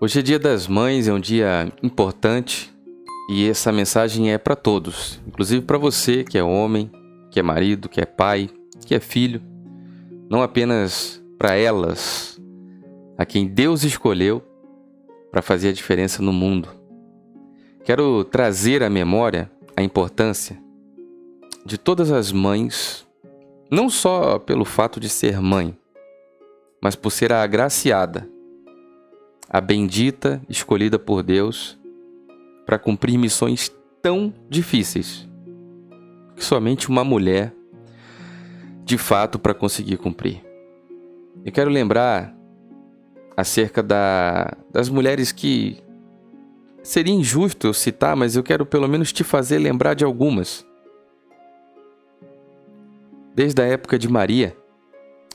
Hoje é Dia das Mães, é um dia importante e essa mensagem é para todos, inclusive para você que é homem, que é marido, que é pai, que é filho, não apenas para elas, a quem Deus escolheu para fazer a diferença no mundo. Quero trazer à memória a importância de todas as mães, não só pelo fato de ser mãe, mas por ser a agraciada a bendita escolhida por Deus para cumprir missões tão difíceis que somente uma mulher de fato para conseguir cumprir. Eu quero lembrar acerca da, das mulheres que seria injusto eu citar, mas eu quero pelo menos te fazer lembrar de algumas. Desde a época de Maria,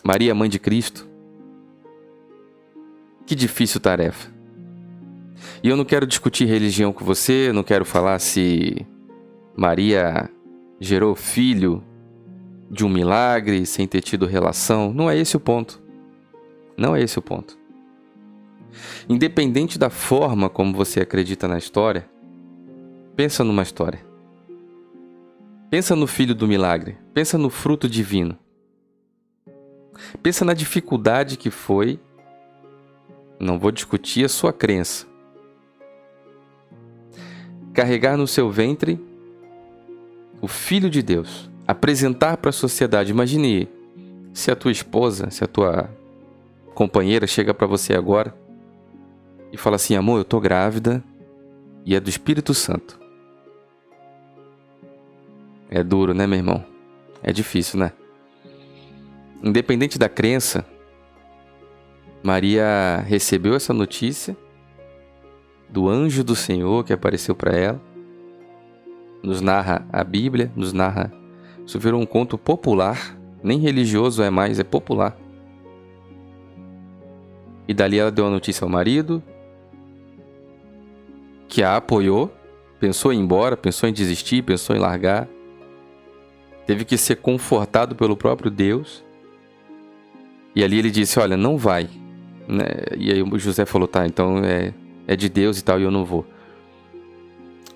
Maria, mãe de Cristo, que difícil tarefa. E eu não quero discutir religião com você, não quero falar se Maria gerou filho de um milagre sem ter tido relação. Não é esse o ponto. Não é esse o ponto. Independente da forma como você acredita na história, pensa numa história. Pensa no filho do milagre. Pensa no fruto divino. Pensa na dificuldade que foi não vou discutir a sua crença. Carregar no seu ventre o Filho de Deus, apresentar para a sociedade. Imagine se a tua esposa, se a tua companheira chega para você agora e fala assim: amor, eu tô grávida e é do Espírito Santo. É duro, né, meu irmão? É difícil, né? Independente da crença, Maria recebeu essa notícia do anjo do Senhor que apareceu para ela. Nos narra a Bíblia, nos narra. Isso virou um conto popular, nem religioso é mais, é popular. E dali ela deu a notícia ao marido, que a apoiou, pensou em ir embora, pensou em desistir, pensou em largar. Teve que ser confortado pelo próprio Deus. E ali ele disse: Olha, não vai, né? E aí o José falou: tá, então é, é de Deus e tal, e eu não vou.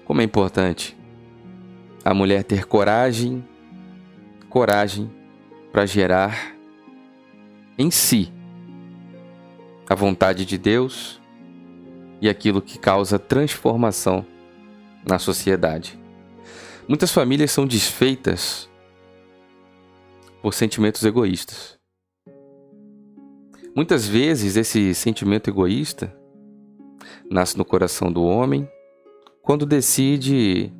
Como é importante a mulher ter coragem, coragem para gerar em si a vontade de Deus e aquilo que causa transformação na sociedade. Muitas famílias são desfeitas por sentimentos egoístas. Muitas vezes esse sentimento egoísta nasce no coração do homem quando decide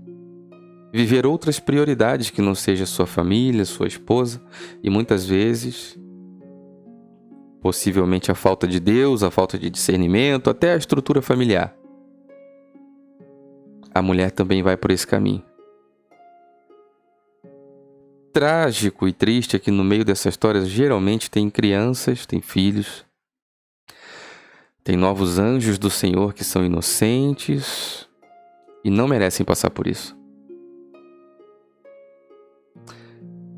viver outras prioridades que não seja sua família, sua esposa e muitas vezes possivelmente a falta de Deus, a falta de discernimento, até a estrutura familiar. A mulher também vai por esse caminho trágico e triste é que no meio dessa história geralmente tem crianças, tem filhos, tem novos anjos do Senhor que são inocentes e não merecem passar por isso.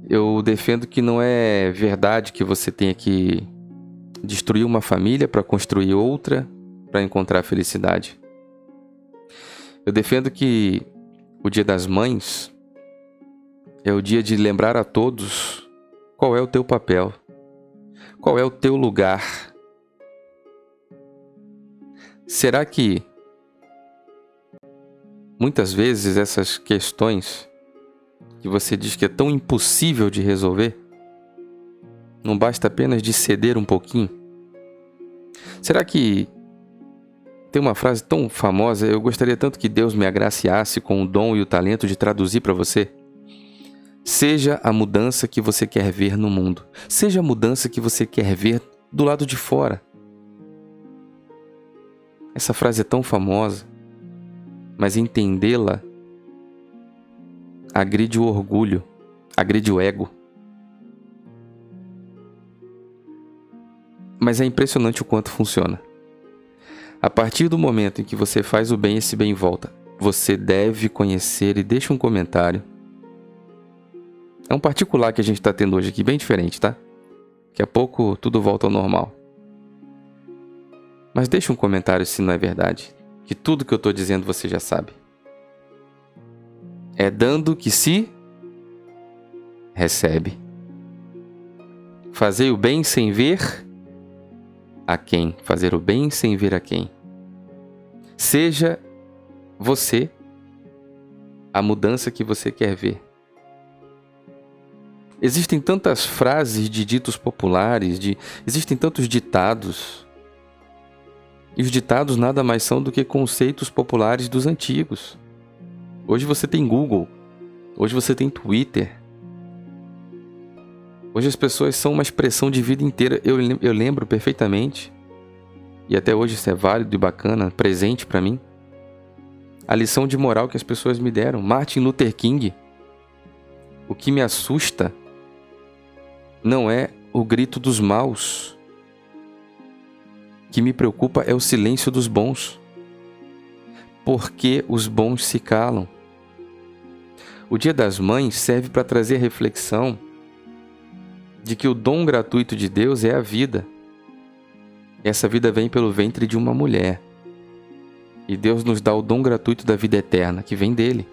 Eu defendo que não é verdade que você tenha que destruir uma família para construir outra para encontrar felicidade. Eu defendo que o Dia das Mães é o dia de lembrar a todos qual é o teu papel, qual é o teu lugar. Será que muitas vezes essas questões que você diz que é tão impossível de resolver, não basta apenas de ceder um pouquinho? Será que tem uma frase tão famosa, eu gostaria tanto que Deus me agraciasse com o dom e o talento de traduzir para você? Seja a mudança que você quer ver no mundo. Seja a mudança que você quer ver do lado de fora. Essa frase é tão famosa, mas entendê-la agride o orgulho, agride o ego. Mas é impressionante o quanto funciona. A partir do momento em que você faz o bem, esse bem volta. Você deve conhecer e deixa um comentário é um particular que a gente está tendo hoje aqui, bem diferente, tá? Daqui a pouco tudo volta ao normal. Mas deixe um comentário se não é verdade, que tudo que eu estou dizendo você já sabe. É dando que se recebe. Fazer o bem sem ver a quem? Fazer o bem sem ver a quem? Seja você a mudança que você quer ver. Existem tantas frases de ditos populares, de existem tantos ditados. E os ditados nada mais são do que conceitos populares dos antigos. Hoje você tem Google, hoje você tem Twitter. Hoje as pessoas são uma expressão de vida inteira. Eu, eu lembro perfeitamente, e até hoje isso é válido e bacana, presente para mim. A lição de moral que as pessoas me deram. Martin Luther King. O que me assusta não é o grito dos maus. O que me preocupa é o silêncio dos bons. Porque os bons se calam. O Dia das Mães serve para trazer a reflexão de que o dom gratuito de Deus é a vida. Essa vida vem pelo ventre de uma mulher. E Deus nos dá o dom gratuito da vida eterna, que vem dele.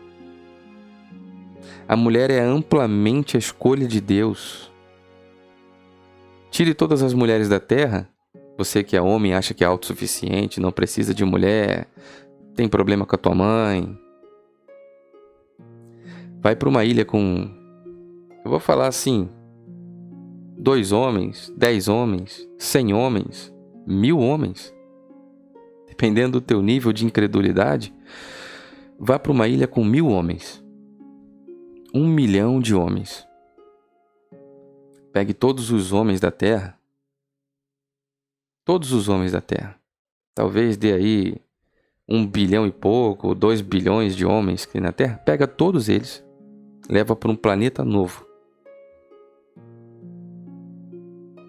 A mulher é amplamente a escolha de Deus. Tire todas as mulheres da terra. Você que é homem acha que é autossuficiente, não precisa de mulher, tem problema com a tua mãe, vai para uma ilha com. Eu vou falar assim: dois homens, dez homens, cem homens, mil homens, dependendo do teu nível de incredulidade, vá para uma ilha com mil homens, um milhão de homens. Pegue todos os homens da terra, todos os homens da terra, talvez dê aí um bilhão e pouco, dois bilhões de homens que na Terra, pega todos eles leva para um planeta novo.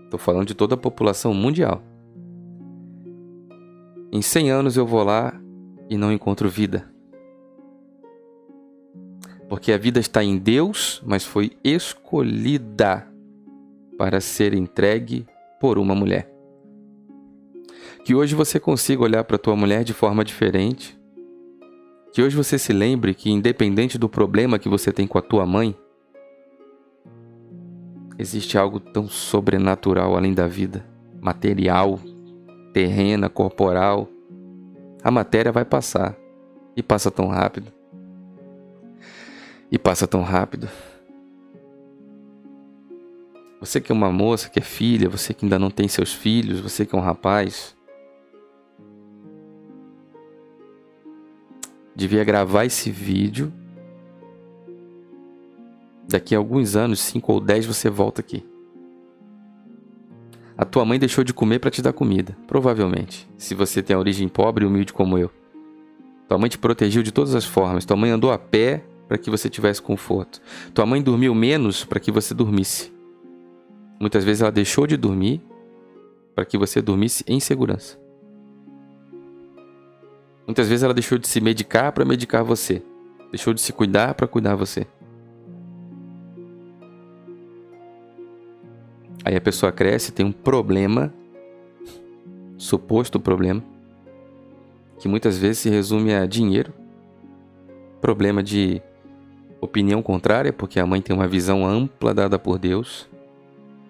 Estou falando de toda a população mundial. Em 100 anos eu vou lá e não encontro vida. Porque a vida está em Deus, mas foi escolhida para ser entregue por uma mulher. Que hoje você consiga olhar para tua mulher de forma diferente, que hoje você se lembre que, independente do problema que você tem com a tua mãe, existe algo tão sobrenatural além da vida, material, terrena, corporal. A matéria vai passar e passa tão rápido. E passa tão rápido. Você que é uma moça, que é filha, você que ainda não tem seus filhos, você que é um rapaz, devia gravar esse vídeo. Daqui a alguns anos, 5 ou 10, você volta aqui. A tua mãe deixou de comer para te dar comida, provavelmente, se você tem a origem pobre e humilde como eu. Tua mãe te protegeu de todas as formas. Tua mãe andou a pé para que você tivesse conforto. Tua mãe dormiu menos para que você dormisse. Muitas vezes ela deixou de dormir para que você dormisse em segurança. Muitas vezes ela deixou de se medicar para medicar você. Deixou de se cuidar para cuidar você. Aí a pessoa cresce, tem um problema, suposto problema, que muitas vezes se resume a dinheiro, problema de opinião contrária, porque a mãe tem uma visão ampla dada por Deus,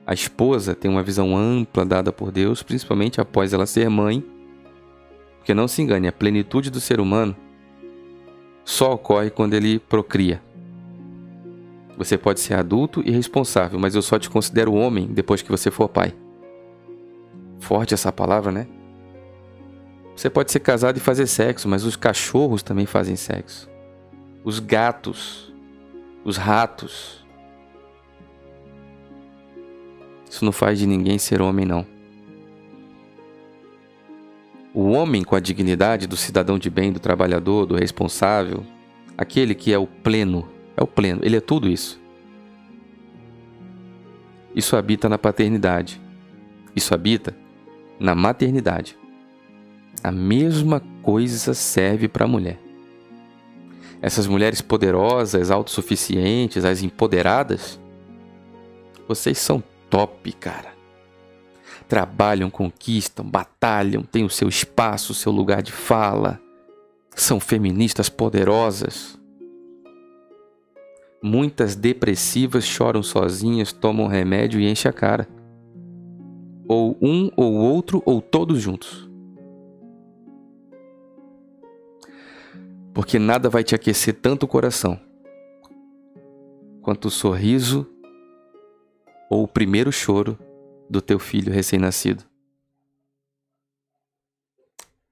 a esposa tem uma visão ampla dada por Deus, principalmente após ela ser mãe porque não se engane, a plenitude do ser humano só ocorre quando ele procria. Você pode ser adulto e responsável, mas eu só te considero homem depois que você for pai. Forte essa palavra, né? Você pode ser casado e fazer sexo, mas os cachorros também fazem sexo. Os gatos, os ratos. Isso não faz de ninguém ser homem, não. O homem com a dignidade do cidadão de bem, do trabalhador, do responsável, aquele que é o pleno, é o pleno, ele é tudo isso. Isso habita na paternidade. Isso habita na maternidade. A mesma coisa serve para a mulher. Essas mulheres poderosas, autossuficientes, as empoderadas, vocês são top, cara. trabalham, conquistam, batalham, têm o seu espaço, o seu lugar de fala, são feministas poderosas. Muitas depressivas choram sozinhas, tomam remédio e enchem a cara. Ou um ou outro, ou todos juntos. Porque nada vai te aquecer tanto o coração quanto o sorriso ou o primeiro choro do teu filho recém-nascido.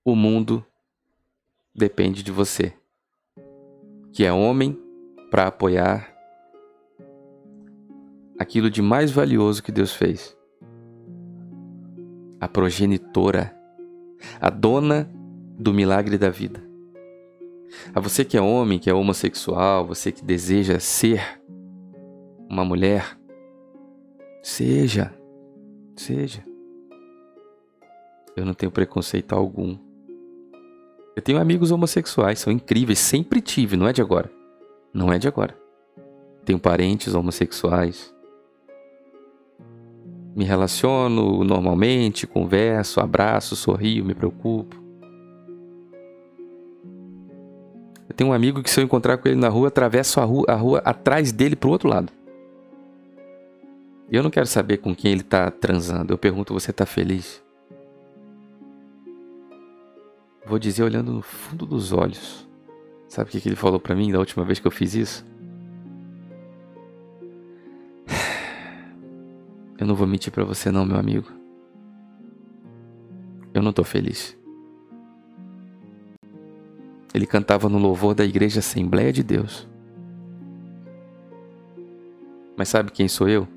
O mundo depende de você, que é homem para apoiar aquilo de mais valioso que Deus fez. A progenitora, a dona do milagre da vida. A você que é homem, que é homossexual, você que deseja ser uma mulher, seja, seja. Eu não tenho preconceito algum. Eu tenho amigos homossexuais, são incríveis, sempre tive, não é de agora. Não é de agora. Tenho parentes homossexuais. Me relaciono normalmente, converso, abraço, sorrio, me preocupo. Eu tenho um amigo que se eu encontrar com ele na rua, atravesso a rua, a rua atrás dele pro outro lado. Eu não quero saber com quem ele está transando. Eu pergunto: você está feliz? Vou dizer olhando no fundo dos olhos. Sabe o que ele falou para mim da última vez que eu fiz isso? Eu não vou mentir para você não, meu amigo. Eu não tô feliz. Ele cantava no louvor da Igreja Assembleia de Deus. Mas sabe quem sou eu?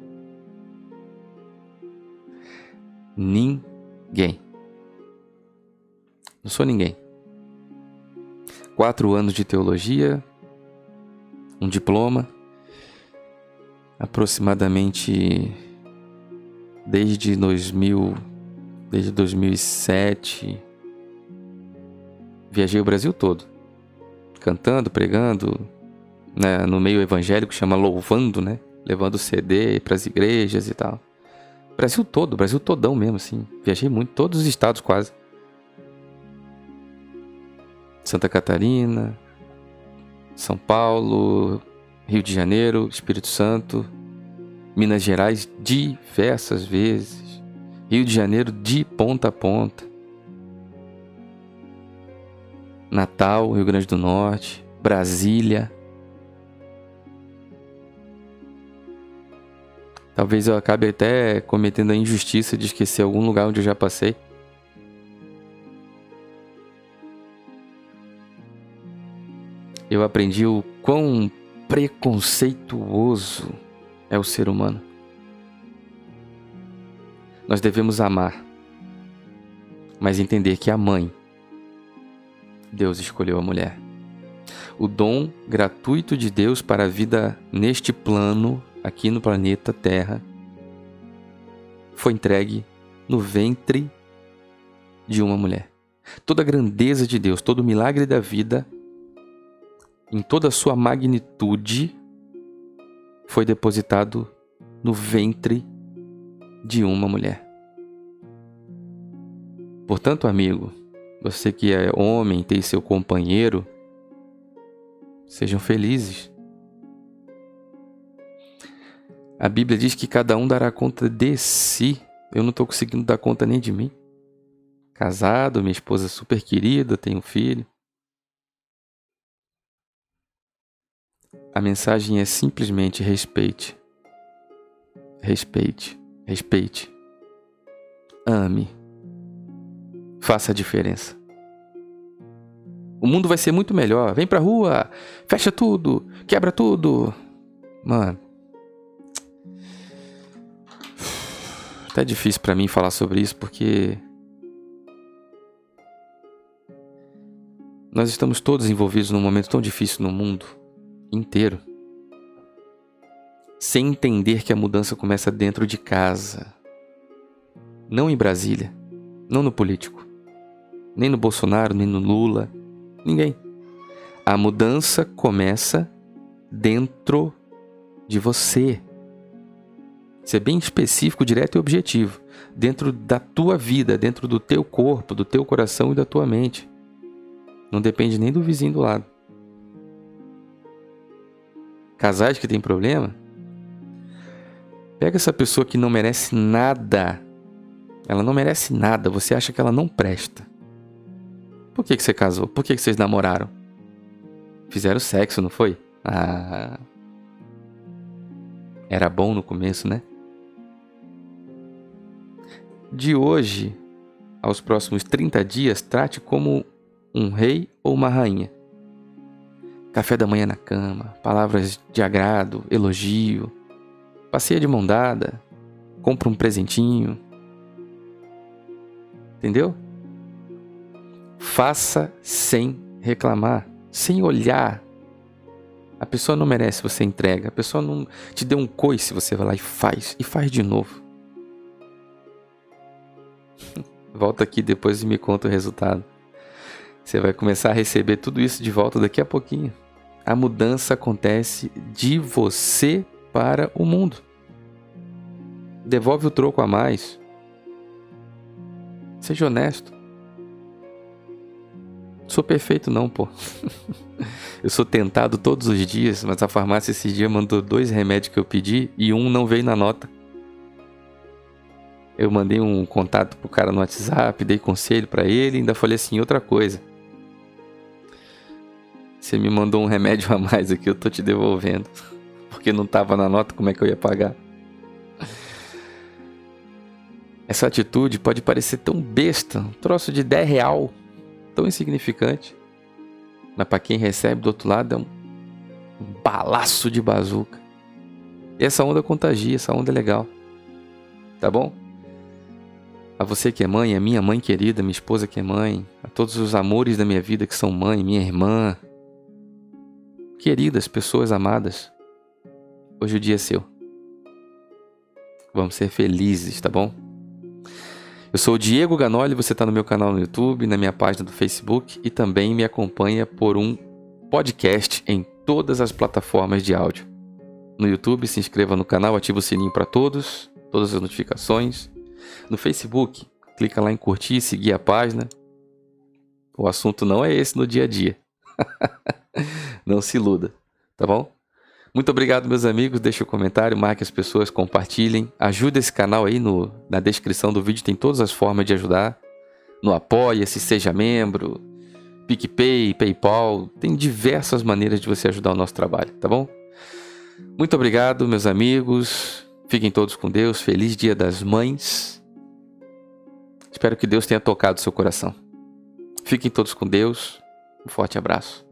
Ninguém. Não sou ninguém. Quatro anos de teologia, um diploma, aproximadamente desde 2000, desde 2007, viajei o Brasil todo, cantando, pregando, né, no meio evangélico chama louvando, né, levando CD para as igrejas e tal. Brasil todo, Brasil todão mesmo, assim. Viajei muito, todos os estados quase. Santa Catarina, São Paulo, Rio de Janeiro, Espírito Santo, Minas Gerais diversas vezes, Rio de Janeiro de ponta a ponta, Natal, Rio Grande do Norte, Brasília, Talvez eu acabe até cometendo a injustiça de esquecer algum lugar onde eu já passei. Eu aprendi o quão preconceituoso é o ser humano. Nós devemos amar, mas entender que a mãe, Deus escolheu a mulher. O dom gratuito de Deus para a vida neste plano aqui no planeta Terra foi entregue no ventre de uma mulher. Toda a grandeza de Deus, todo o milagre da vida, em toda a sua magnitude, foi depositado no ventre de uma mulher. Portanto, amigo, você que é homem, tem seu companheiro, sejam felizes. A Bíblia diz que cada um dará conta de si. Eu não estou conseguindo dar conta nem de mim. Casado, minha esposa super querida, tenho um filho. A mensagem é simplesmente respeite. Respeite, respeite. Ame. Faça a diferença. O mundo vai ser muito melhor. Vem pra rua, fecha tudo, quebra tudo. Mano, até difícil para mim falar sobre isso porque nós estamos todos envolvidos num momento tão difícil no mundo inteiro, sem entender que a mudança começa dentro de casa, não em Brasília, não no político, nem no Bolsonaro, nem no Lula, ninguém. A mudança começa dentro de você. Ser bem específico, direto e objetivo. Dentro da tua vida, dentro do teu corpo, do teu coração e da tua mente. Não depende nem do vizinho do lado. Casais que tem problema, pega essa pessoa que não merece nada. Ela não merece nada, você acha que ela não presta. Por que, que você casou? Por que, que vocês namoraram? Fizeram sexo, não foi? Ah. Era bom no começo, né? De hoje aos próximos 30 dias, trate como um rei ou uma rainha. Café da manhã na cama, palavras de agrado, elogio, passeia de mão dada, compra um presentinho. Entendeu? Faça sem reclamar, sem olhar. A pessoa não merece, você entrega. A pessoa não te deu um coice, você vai lá e faz. E faz de novo. Volta aqui depois e me conta o resultado. Você vai começar a receber tudo isso de volta daqui a pouquinho. A mudança acontece de você para o mundo. Devolve o troco a mais. Seja honesto. Sou perfeito não, pô. eu sou tentado todos os dias, mas a farmácia esse dia mandou dois remédios que eu pedi e um não veio na nota. Eu mandei um contato pro cara no WhatsApp, dei conselho para ele, ainda falei assim outra coisa. Você me mandou um remédio a mais aqui, eu tô te devolvendo. Porque não tava na nota, como é que eu ia pagar? Essa atitude pode parecer tão besta, um troço de 10 real, tão insignificante. Mas para quem recebe do outro lado é um, balaço de bazuca. E essa onda contagia, essa onda é legal. Tá bom? A você que é mãe, a minha mãe querida, minha esposa que é mãe, a todos os amores da minha vida que são mãe, minha irmã. Queridas, pessoas amadas, hoje o dia é seu. Vamos ser felizes, tá bom? Eu sou o Diego Ganoli, você está no meu canal no YouTube, na minha página do Facebook e também me acompanha por um podcast em todas as plataformas de áudio. No YouTube, se inscreva no canal, ative o sininho para todos, todas as notificações. No Facebook, clica lá em curtir e seguir a página. O assunto não é esse no dia a dia. não se iluda, tá bom? Muito obrigado, meus amigos. Deixe o um comentário, marque as pessoas, compartilhem. Ajude esse canal aí no, na descrição do vídeo, tem todas as formas de ajudar. No Apoia-se, seja membro, PicPay, PayPal. Tem diversas maneiras de você ajudar o nosso trabalho, tá bom? Muito obrigado, meus amigos. Fiquem todos com Deus. Feliz Dia das Mães. Espero que Deus tenha tocado seu coração. Fiquem todos com Deus. Um forte abraço.